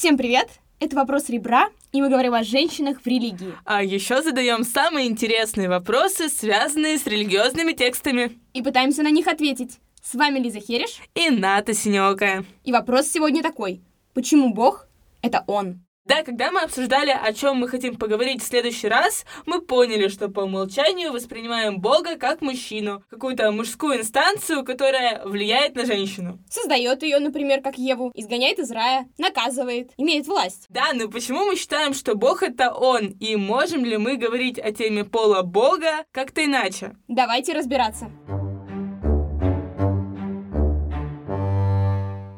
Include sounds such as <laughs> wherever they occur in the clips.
Всем привет! Это вопрос ребра, и мы говорим о женщинах в религии. А еще задаем самые интересные вопросы, связанные с религиозными текстами. И пытаемся на них ответить. С вами Лиза Хереш. И Ната Синёкая. И вопрос сегодня такой. Почему Бог — это Он? Да, когда мы обсуждали, о чем мы хотим поговорить в следующий раз, мы поняли, что по умолчанию воспринимаем Бога как мужчину, какую-то мужскую инстанцию, которая влияет на женщину. Создает ее, например, как Еву, изгоняет из рая, наказывает, имеет власть. Да, но почему мы считаем, что Бог это Он, и можем ли мы говорить о теме пола Бога как-то иначе? Давайте разбираться.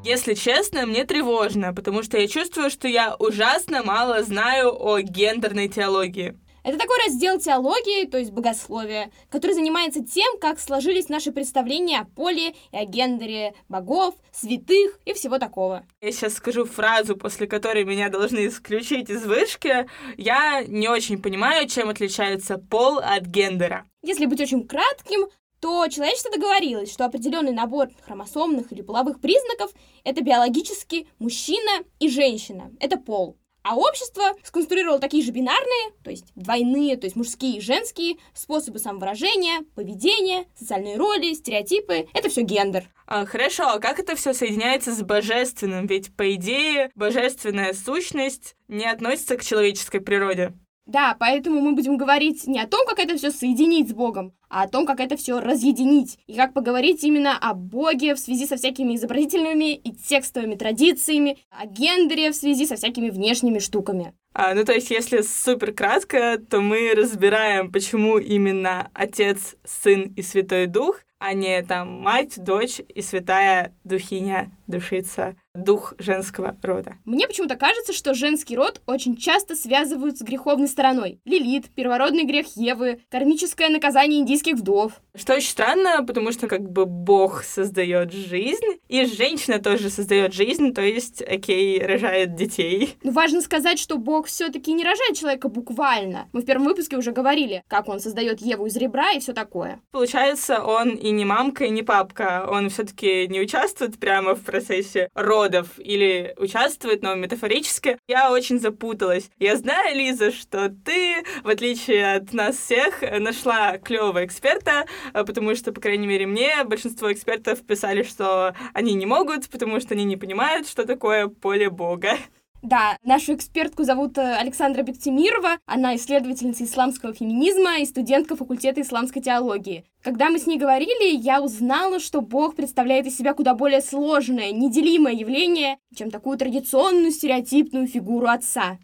Если честно, мне тревожно, потому что я чувствую, что я ужасно мало знаю о гендерной теологии. Это такой раздел теологии, то есть богословия, который занимается тем, как сложились наши представления о поле и о гендере богов, святых и всего такого. Я сейчас скажу фразу, после которой меня должны исключить из вышки. Я не очень понимаю, чем отличается пол от гендера. Если быть очень кратким, то человечество договорилось, что определенный набор хромосомных или половых признаков — это биологически мужчина и женщина, это пол. А общество сконструировало такие же бинарные, то есть двойные, то есть мужские и женские, способы самовыражения, поведения, социальные роли, стереотипы. Это все гендер. А, хорошо, а как это все соединяется с божественным? Ведь, по идее, божественная сущность не относится к человеческой природе. Да, поэтому мы будем говорить не о том, как это все соединить с Богом, а о том, как это все разъединить. И как поговорить именно о Боге в связи со всякими изобразительными и текстовыми традициями, о гендере в связи со всякими внешними штуками. А, ну, то есть, если супер кратко, то мы разбираем, почему именно Отец, Сын и Святой Дух, а не там мать, дочь и святая духиня, душица дух женского рода. Мне почему-то кажется, что женский род очень часто связывают с греховной стороной. Лилит, первородный грех Евы, кармическое наказание индийских вдов. Что очень странно, потому что как бы Бог создает жизнь, и женщина тоже создает жизнь, то есть, окей, рожает детей. Но важно сказать, что Бог все-таки не рожает человека буквально. Мы в первом выпуске уже говорили, как он создает Еву из ребра и все такое. Получается, он и не мамка, и не папка. Он все-таки не участвует прямо в процессе родов или участвует, но метафорически. Я очень запуталась. Я знаю, Лиза, что ты, в отличие от нас всех, нашла клевого эксперта, потому что, по крайней мере, мне большинство экспертов писали, что они не могут, потому что они не понимают, что такое поле Бога. Да, нашу экспертку зовут э, Александра Бектимирова. Она исследовательница исламского феминизма и студентка факультета исламской теологии. Когда мы с ней говорили, я узнала, что Бог представляет из себя куда более сложное, неделимое явление, чем такую традиционную стереотипную фигуру отца.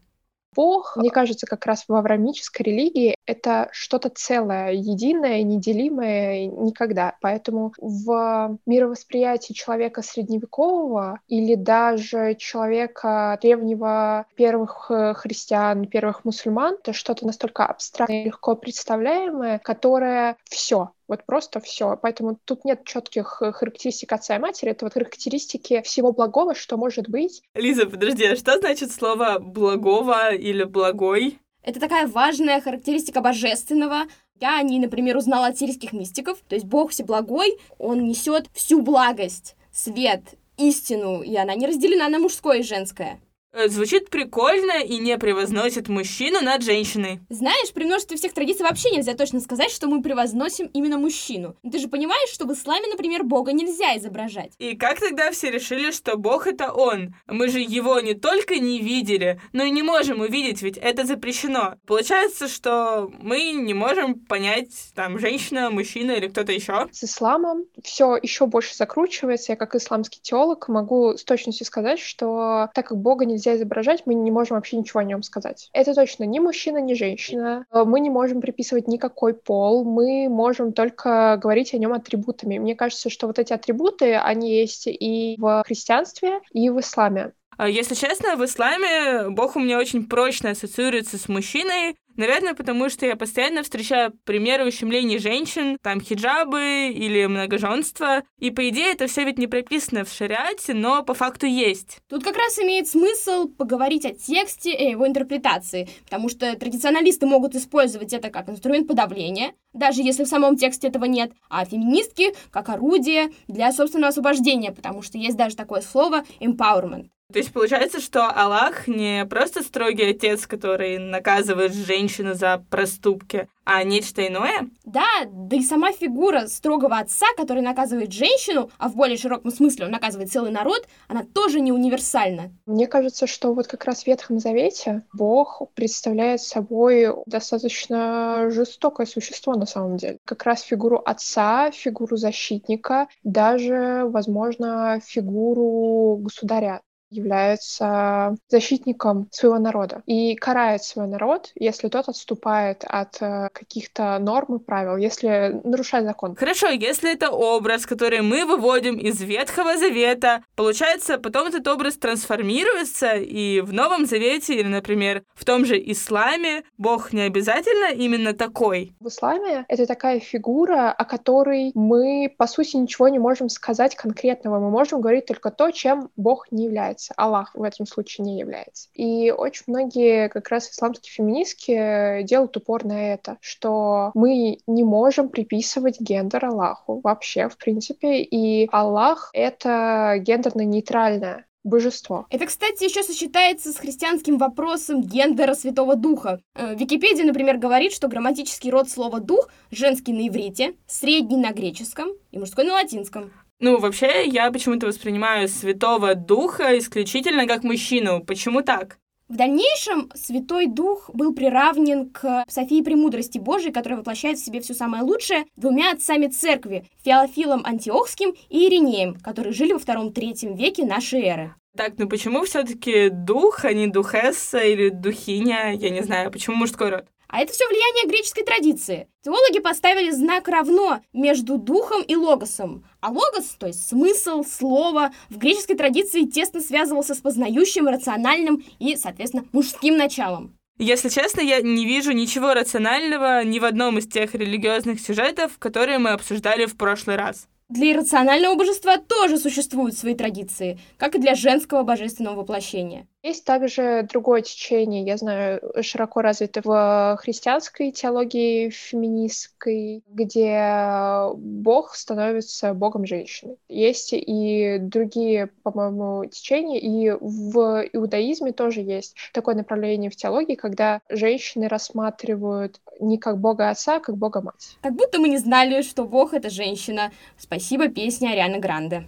Бог, мне кажется, как раз в авраамической религии это что-то целое, единое, неделимое никогда. Поэтому в мировосприятии человека средневекового или даже человека древнего первых э, христиан, первых мусульман, это что-то настолько абстрактное, легко представляемое, которое все, вот просто все. Поэтому тут нет четких э, характеристик отца и матери. Это вот характеристики всего благого, что может быть. Лиза, подожди, а что значит слово благого или благой? Это такая важная характеристика божественного. Я о ней, например, узнала от сирийских мистиков. То есть Бог всеблагой, он несет всю благость, свет, истину, и она не разделена на мужское и женское. Э, звучит прикольно и не превозносит мужчину над женщиной. Знаешь, при множестве всех традиций вообще нельзя точно сказать, что мы превозносим именно мужчину. Ты же понимаешь, что в исламе, например, Бога нельзя изображать. И как тогда все решили, что Бог это Он? Мы же его не только не видели, но и не можем увидеть, ведь это запрещено. Получается, что мы не можем понять, там, женщина, мужчина или кто-то еще. С исламом все еще больше закручивается. Я как исламский теолог могу с точностью сказать, что так как Бога нельзя нельзя изображать, мы не можем вообще ничего о нем сказать. Это точно ни мужчина, ни женщина. Э, мы не можем приписывать никакой пол, мы можем только говорить о нем атрибутами. Мне кажется, что вот эти атрибуты, они есть и в христианстве, и в исламе. А если честно, в исламе Бог у меня очень прочно ассоциируется с мужчиной, Наверное, потому что я постоянно встречаю примеры ущемлений женщин, там хиджабы или многоженство. И по идее это все ведь не прописано в шариате, но по факту есть. Тут как раз имеет смысл поговорить о тексте и его интерпретации, потому что традиционалисты могут использовать это как инструмент подавления, даже если в самом тексте этого нет, а феминистки как орудие для собственного освобождения, потому что есть даже такое слово empowerment. То есть получается, что Аллах не просто строгий отец, который наказывает женщину за проступки, а нечто иное? Да, да и сама фигура строгого отца, который наказывает женщину, а в более широком смысле он наказывает целый народ, она тоже не универсальна. Мне кажется, что вот как раз в Ветхом Завете Бог представляет собой достаточно жестокое существо на самом деле. Как раз фигуру отца, фигуру защитника, даже, возможно, фигуру государя является защитником своего народа и карает свой народ, если тот отступает от э, каких-то норм и правил, если нарушает закон. Хорошо, если это образ, который мы выводим из Ветхого Завета, получается, потом этот образ трансформируется, и в Новом Завете, или, например, в том же Исламе, Бог не обязательно именно такой. В Исламе это такая фигура, о которой мы, по сути, ничего не можем сказать конкретного. Мы можем говорить только то, чем Бог не является является, Аллах в этом случае не является. И очень многие как раз исламские феминистки делают упор на это, что мы не можем приписывать гендер Аллаху вообще, в принципе, и Аллах — это гендерно-нейтральное божество. Это, кстати, еще сочетается с христианским вопросом гендера Святого Духа. Э, Википедия, например, говорит, что грамматический род слова «дух» женский на иврите, средний на греческом и мужской на латинском. Ну, вообще, я почему-то воспринимаю Святого Духа исключительно как мужчину. Почему так? В дальнейшем Святой Дух был приравнен к Софии Премудрости Божией, которая воплощает в себе все самое лучшее, двумя отцами церкви, Феофилом Антиохским и Иринеем, которые жили во втором-третьем веке нашей эры. Так, ну почему все-таки дух, а не духесса или духиня? Я не знаю, почему мужской род? А это все влияние греческой традиции. Теологи поставили знак равно между духом и логосом. А логос, то есть смысл, слово, в греческой традиции тесно связывался с познающим, рациональным и, соответственно, мужским началом. Если честно, я не вижу ничего рационального ни в одном из тех религиозных сюжетов, которые мы обсуждали в прошлый раз. Для иррационального божества тоже существуют свои традиции, как и для женского божественного воплощения. Есть также другое течение, я знаю, широко развито в христианской теологии феминистской, где Бог становится богом женщины. Есть и другие, по-моему, течения, и в иудаизме тоже есть такое направление в теологии, когда женщины рассматривают не как бога отца, а как бога мать. Как будто мы не знали, что Бог — это женщина. Спасибо песне Арианы Гранде.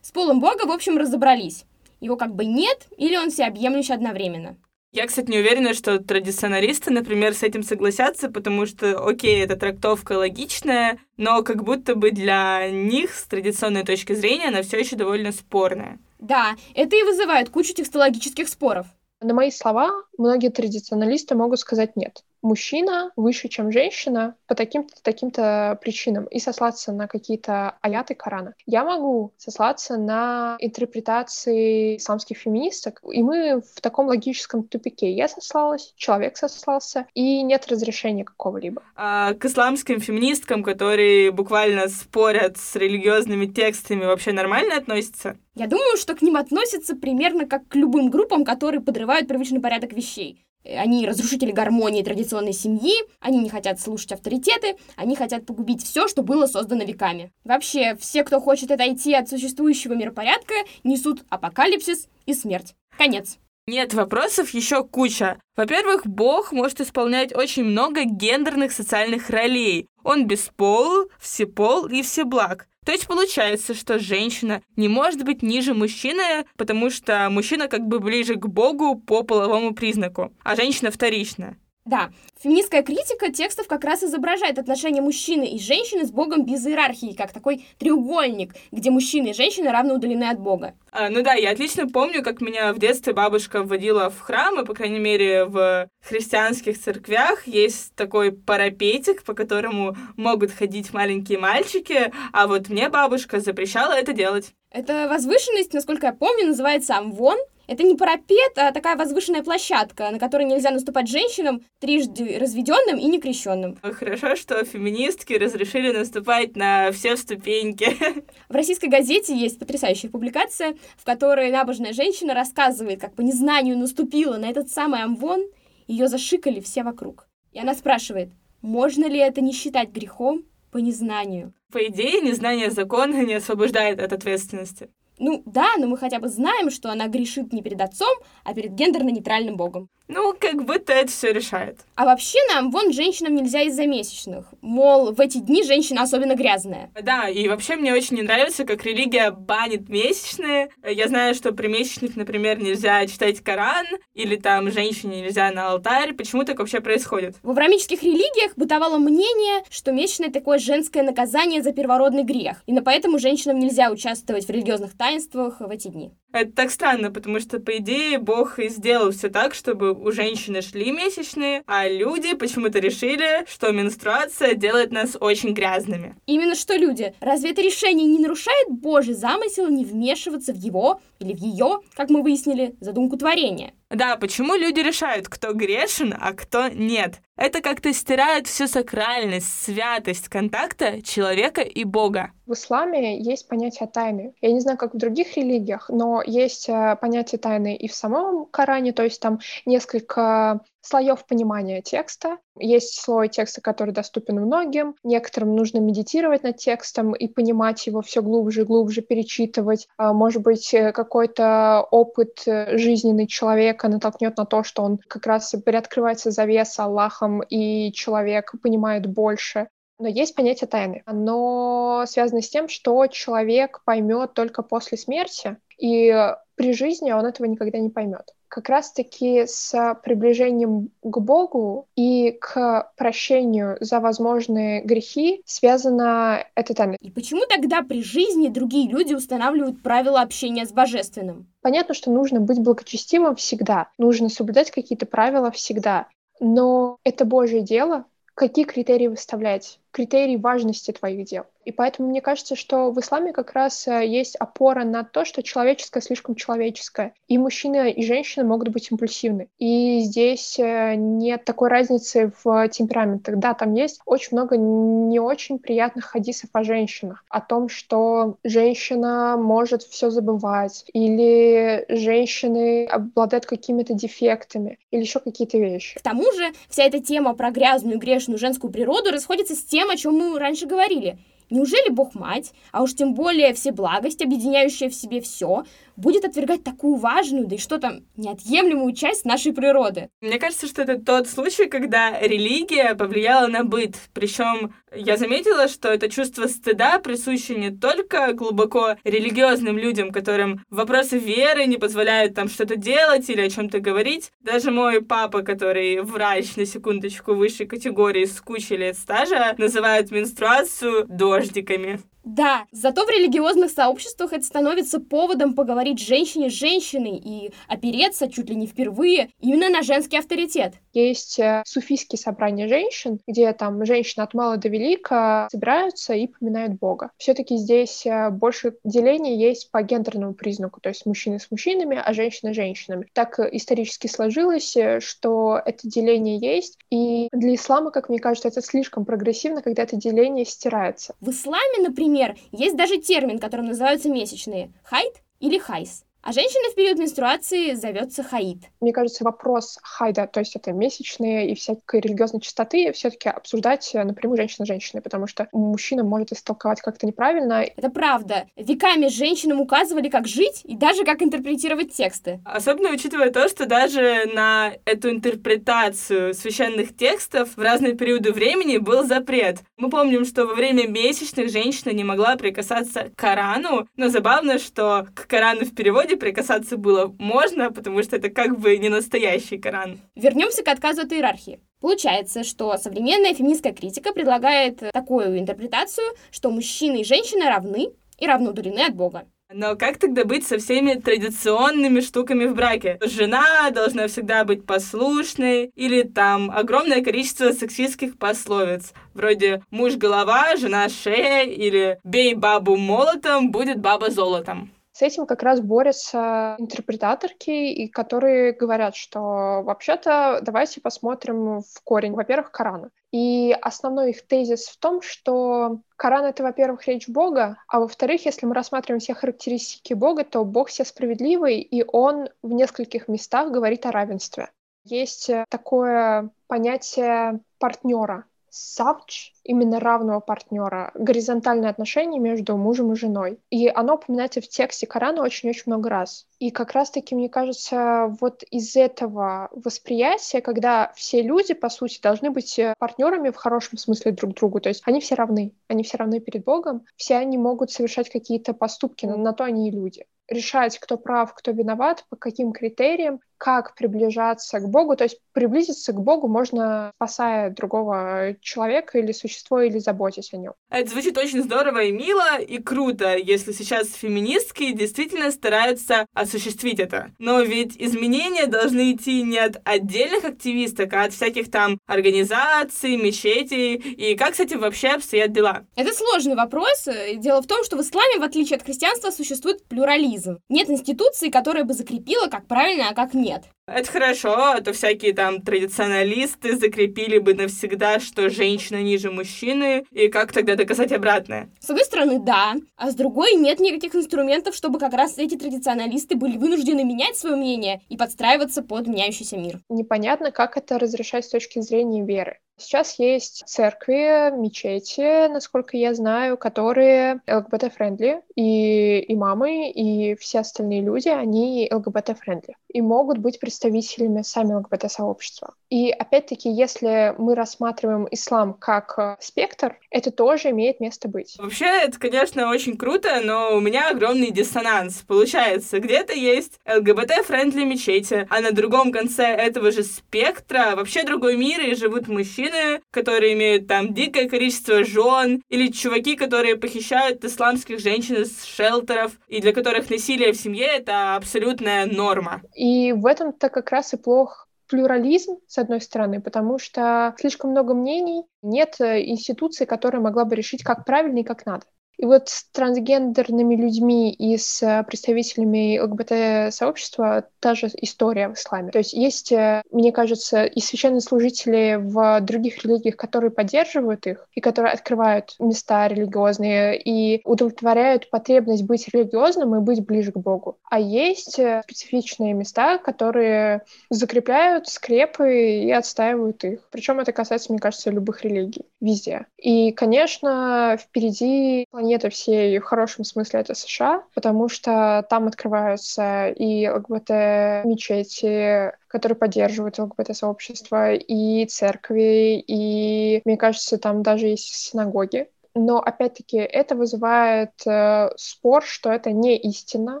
полом Бога, в общем, разобрались. Его как бы нет, или он всеобъемлющий одновременно. Я, кстати, не уверена, что традиционалисты, например, с этим согласятся, потому что, окей, эта трактовка логичная, но как будто бы для них с традиционной точки зрения она все еще довольно спорная. Да, это и вызывает кучу текстологических споров. На мои слова многие традиционалисты могут сказать нет мужчина выше, чем женщина по таким-то таким-то причинам и сослаться на какие-то аяты Корана. Я могу сослаться на интерпретации исламских феминисток, и мы в таком логическом тупике. Я сослалась, человек сослался, и нет разрешения какого-либо. А к исламским феминисткам, которые буквально спорят с религиозными текстами, вообще нормально относятся? Я думаю, что к ним относятся примерно как к любым группам, которые подрывают привычный порядок вещей. Они разрушители гармонии традиционной семьи, они не хотят слушать авторитеты, они хотят погубить все, что было создано веками. Вообще, все, кто хочет отойти от существующего миропорядка, несут апокалипсис и смерть. Конец. Нет, вопросов еще куча. Во-первых, Бог может исполнять очень много гендерных социальных ролей. Он беспол, всепол и всеблаг. То есть получается, что женщина не может быть ниже мужчины, потому что мужчина как бы ближе к Богу по половому признаку, а женщина вторичная. Да, феминистская критика текстов как раз изображает отношения мужчины и женщины с Богом без иерархии, как такой треугольник, где мужчины и женщины равно удалены от Бога. А, ну да, я отлично помню, как меня в детстве бабушка вводила в храм, и, по крайней мере, в христианских церквях есть такой парапетик, по которому могут ходить маленькие мальчики, а вот мне бабушка запрещала это делать. Эта возвышенность, насколько я помню, называется амвон, это не парапет, а такая возвышенная площадка, на которой нельзя наступать женщинам, трижды разведенным и некрещенным. Хорошо, что феминистки разрешили наступать на все ступеньки. <laughs> В российской газете есть потрясающая публикация, в которой набожная женщина рассказывает, как по незнанию наступила на этот самый амвон, ее зашикали все вокруг. И она спрашивает, можно ли это не считать грехом, по незнанию. По идее, незнание закона не освобождает от ответственности. Ну да, но мы хотя бы знаем, что она грешит не перед отцом, а перед гендерно-нейтральным богом. Ну, как будто это все решает. А вообще нам, вон, женщинам нельзя из-за месячных. Мол, в эти дни женщина особенно грязная. Да, и вообще мне очень не нравится, как религия банит месячные. Я знаю, что при месячных, например, нельзя читать Коран, или там женщине нельзя на алтарь. Почему так вообще происходит? В аврамических религиях бытовало мнение, что месячные такое женское наказание за первородный грех. И на поэтому женщинам нельзя участвовать в религиозных таинствах в эти дни. Это так странно, потому что, по идее, Бог и сделал все так, чтобы у женщины шли месячные, а люди почему-то решили, что менструация делает нас очень грязными. Именно что люди. Разве это решение не нарушает Божий замысел не вмешиваться в его или в ее, как мы выяснили, задумку творения? Да, почему люди решают, кто грешен, а кто нет? Это как-то стирает всю сакральность, святость контакта человека и Бога. В исламе есть понятие тайны. Я не знаю, как в других религиях, но есть э, понятие тайны и в самом Коране, то есть там несколько слоев понимания текста. Есть слой текста, который доступен многим. Некоторым нужно медитировать над текстом и понимать его все глубже и глубже, перечитывать. А, может быть, э, какой-то опыт э, жизненный человека натолкнет на то, что он как раз приоткрывается завеса Аллахом, и человек понимает больше. Но есть понятие тайны. Оно связано с тем, что человек поймет только после смерти, и при жизни он этого никогда не поймет. Как раз-таки с приближением к Богу и к прощению за возможные грехи связана эта тайна. И почему тогда при жизни другие люди устанавливают правила общения с Божественным? Понятно, что нужно быть благочестивым всегда, нужно соблюдать какие-то правила всегда, но это Божье дело, какие критерии выставлять, критерии важности твоих дел. И поэтому мне кажется, что в исламе как раз э, есть опора на то, что человеческое слишком человеческое. И мужчина, и женщина могут быть импульсивны. И здесь э, нет такой разницы в темпераментах. Да, там есть очень много не очень приятных хадисов о женщинах. О том, что женщина может все забывать, или женщины обладают какими-то дефектами, или еще какие-то вещи. К тому же вся эта тема про грязную, грешную женскую природу расходится с тем, о чем мы раньше говорили. Неужели Бог-мать, а уж тем более все благость, объединяющая в себе все, будет отвергать такую важную, да и что там, неотъемлемую часть нашей природы? Мне кажется, что это тот случай, когда религия повлияла на быт. Причем я заметила, что это чувство стыда присуще не только глубоко религиозным людям, которым вопросы веры не позволяют там что-то делать или о чем-то говорить. Даже мой папа, который врач на секундочку высшей категории с кучей лет стажа, называет менструацию дождиками. Да, зато в религиозных сообществах это становится поводом поговорить женщине с женщиной и опереться чуть ли не впервые именно на женский авторитет. Есть э, суфийские собрания женщин, где там женщины от мала до велика собираются и поминают Бога. Все-таки здесь э, больше деления есть по гендерному признаку, то есть мужчины с мужчинами, а женщины с женщинами. Так э, исторически сложилось, что это деление есть, и для ислама, как мне кажется, это слишком прогрессивно, когда это деление стирается. В исламе, например, есть даже термин, которым называются месячные – хайт или хайс. А женщина в период менструации зовется حائض. Мне кажется, вопрос хайда, то есть это месячные и всякой религиозной чистоты, все-таки обсуждать напрямую женщинам с женщинами, потому что мужчина может истолковать как-то неправильно. Это правда. Веками женщинам указывали, как жить и даже как интерпретировать тексты. Особенно учитывая то, что даже на эту интерпретацию священных текстов в разные периоды времени был запрет. Мы помним, что во время месячных женщина не могла прикасаться к Корану, но забавно, что к Корану в переводе вроде прикасаться было можно, потому что это как бы не настоящий Коран. Вернемся к отказу от иерархии. Получается, что современная феминистская критика предлагает такую интерпретацию, что мужчины и женщины равны и равно от Бога. Но как тогда быть со всеми традиционными штуками в браке? Жена должна всегда быть послушной, или там огромное количество сексистских пословиц, вроде «муж голова, жена шея», или «бей бабу молотом, будет баба золотом». С этим как раз борются интерпретаторки, и которые говорят, что вообще-то давайте посмотрим в корень, во-первых, Корана. И основной их тезис в том, что Коран — это, во-первых, речь Бога, а во-вторых, если мы рассматриваем все характеристики Бога, то Бог все справедливый, и Он в нескольких местах говорит о равенстве. Есть такое понятие партнера, савч, именно равного партнера, горизонтальные отношения между мужем и женой. И оно упоминается в тексте Корана очень-очень много раз. И как раз-таки, мне кажется, вот из этого восприятия, когда все люди, по сути, должны быть партнерами в хорошем смысле друг другу, то есть они все равны, они все равны перед Богом, все они могут совершать какие-то поступки, на то они и люди решать, кто прав, кто виноват, по каким критериям, как приближаться к Богу. То есть приблизиться к Богу можно, спасая другого человека или существо, или заботясь о нем. Это звучит очень здорово и мило, и круто, если сейчас феминистки действительно стараются осуществить это. Но ведь изменения должны идти не от отдельных активисток, а от всяких там организаций, мечетей. И как с этим вообще обстоят дела? Это сложный вопрос. Дело в том, что в исламе, в отличие от христианства, существует плюрализм. Нет институции, которая бы закрепила, как правильно, а как нет. Это хорошо, а то всякие там традиционалисты закрепили бы навсегда, что женщина ниже мужчины, и как тогда доказать обратное? С одной стороны, да, а с другой нет никаких инструментов, чтобы как раз эти традиционалисты были вынуждены менять свое мнение и подстраиваться под меняющийся мир. Непонятно, как это разрешать с точки зрения веры. Сейчас есть церкви, мечети, насколько я знаю, которые ЛГБТ- friendly, и имамы, и все остальные люди, они ЛГБТ- friendly, и могут быть представителями сами ЛГБТ-сообщества. И опять-таки, если мы рассматриваем ислам как э, спектр, это тоже имеет место быть. Вообще, это, конечно, очень круто, но у меня огромный диссонанс. Получается, где-то есть ЛГБТ- friendly мечети, а на другом конце этого же спектра вообще другой мир, и живут мужчины, которые имеют там дикое количество жен, или чуваки, которые похищают исламских женщин из shelter ов, и для которых насилие в семье — это абсолютная норма. И в этом-то как раз и плох плюрализм, с одной стороны, потому что слишком много мнений, нет э, институции, которая могла бы решить, как правильно и как надо. И вот с трансгендерными людьми и с э, представителями ЛГБТ-сообщества та же история в исламе. То есть есть, э, мне кажется, и священнослужители в других религиях, которые поддерживают их, и которые открывают места религиозные и удовлетворяют потребность быть религиозным и быть ближе к Богу. А есть э, специфичные места, которые закрепляют скрепы и отстаивают их. Причем это касается, мне кажется, любых религий везде. И, конечно, впереди планеты всей в хорошем смысле это США, потому что там открываются и ЛГБТ-мечети, которые поддерживают ЛГБТ-сообщество, и церкви, и, мне кажется, там даже есть синагоги. Но, опять-таки, это вызывает э, спор, что это не истина,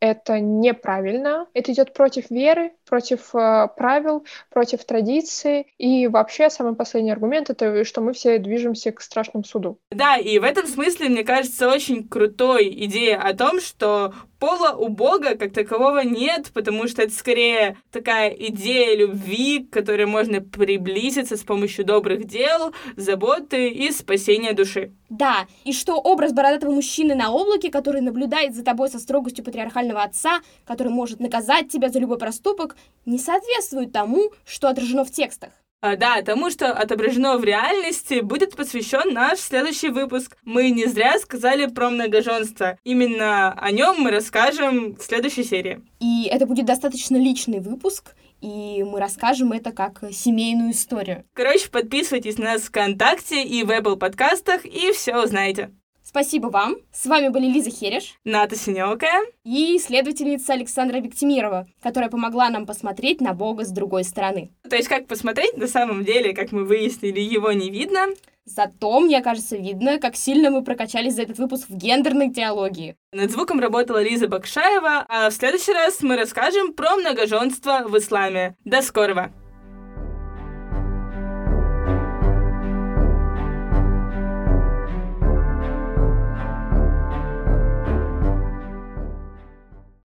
это неправильно, это идет против веры, против э, правил, против традиции. И вообще самый последний аргумент это, что мы все движемся к страшному суду. Да, и в этом смысле, мне кажется, очень крутой идея о том, что пола у Бога как такового нет, потому что это скорее такая идея любви, к которой можно приблизиться с помощью добрых дел, заботы и спасения души. Да, и что образ бородатого мужчины на облаке, который наблюдает за тобой со строгостью патриархального отца, который может наказать тебя за любой проступок, не соответствует тому, что отражено в текстах. А, да, тому, что отображено в реальности, будет посвящен наш следующий выпуск. Мы не зря сказали про многоженство. Именно о нем мы расскажем в следующей серии. И это будет достаточно личный выпуск, и мы расскажем это как семейную историю. Короче, подписывайтесь на нас ВКонтакте и в Apple подкастах, и все узнаете. Спасибо вам. С вами были Лиза Хереш, Ната Синёвская и исследовательница Александра Виктимирова, которая помогла нам посмотреть на Бога с другой стороны. То есть как посмотреть, на самом деле, как мы выяснили, его не видно. Зато, мне кажется, видно, как сильно мы прокачались за этот выпуск в гендерной теологии. Над звуком работала Лиза Бакшаева, а в следующий раз мы расскажем про многоженство в исламе. До скорого!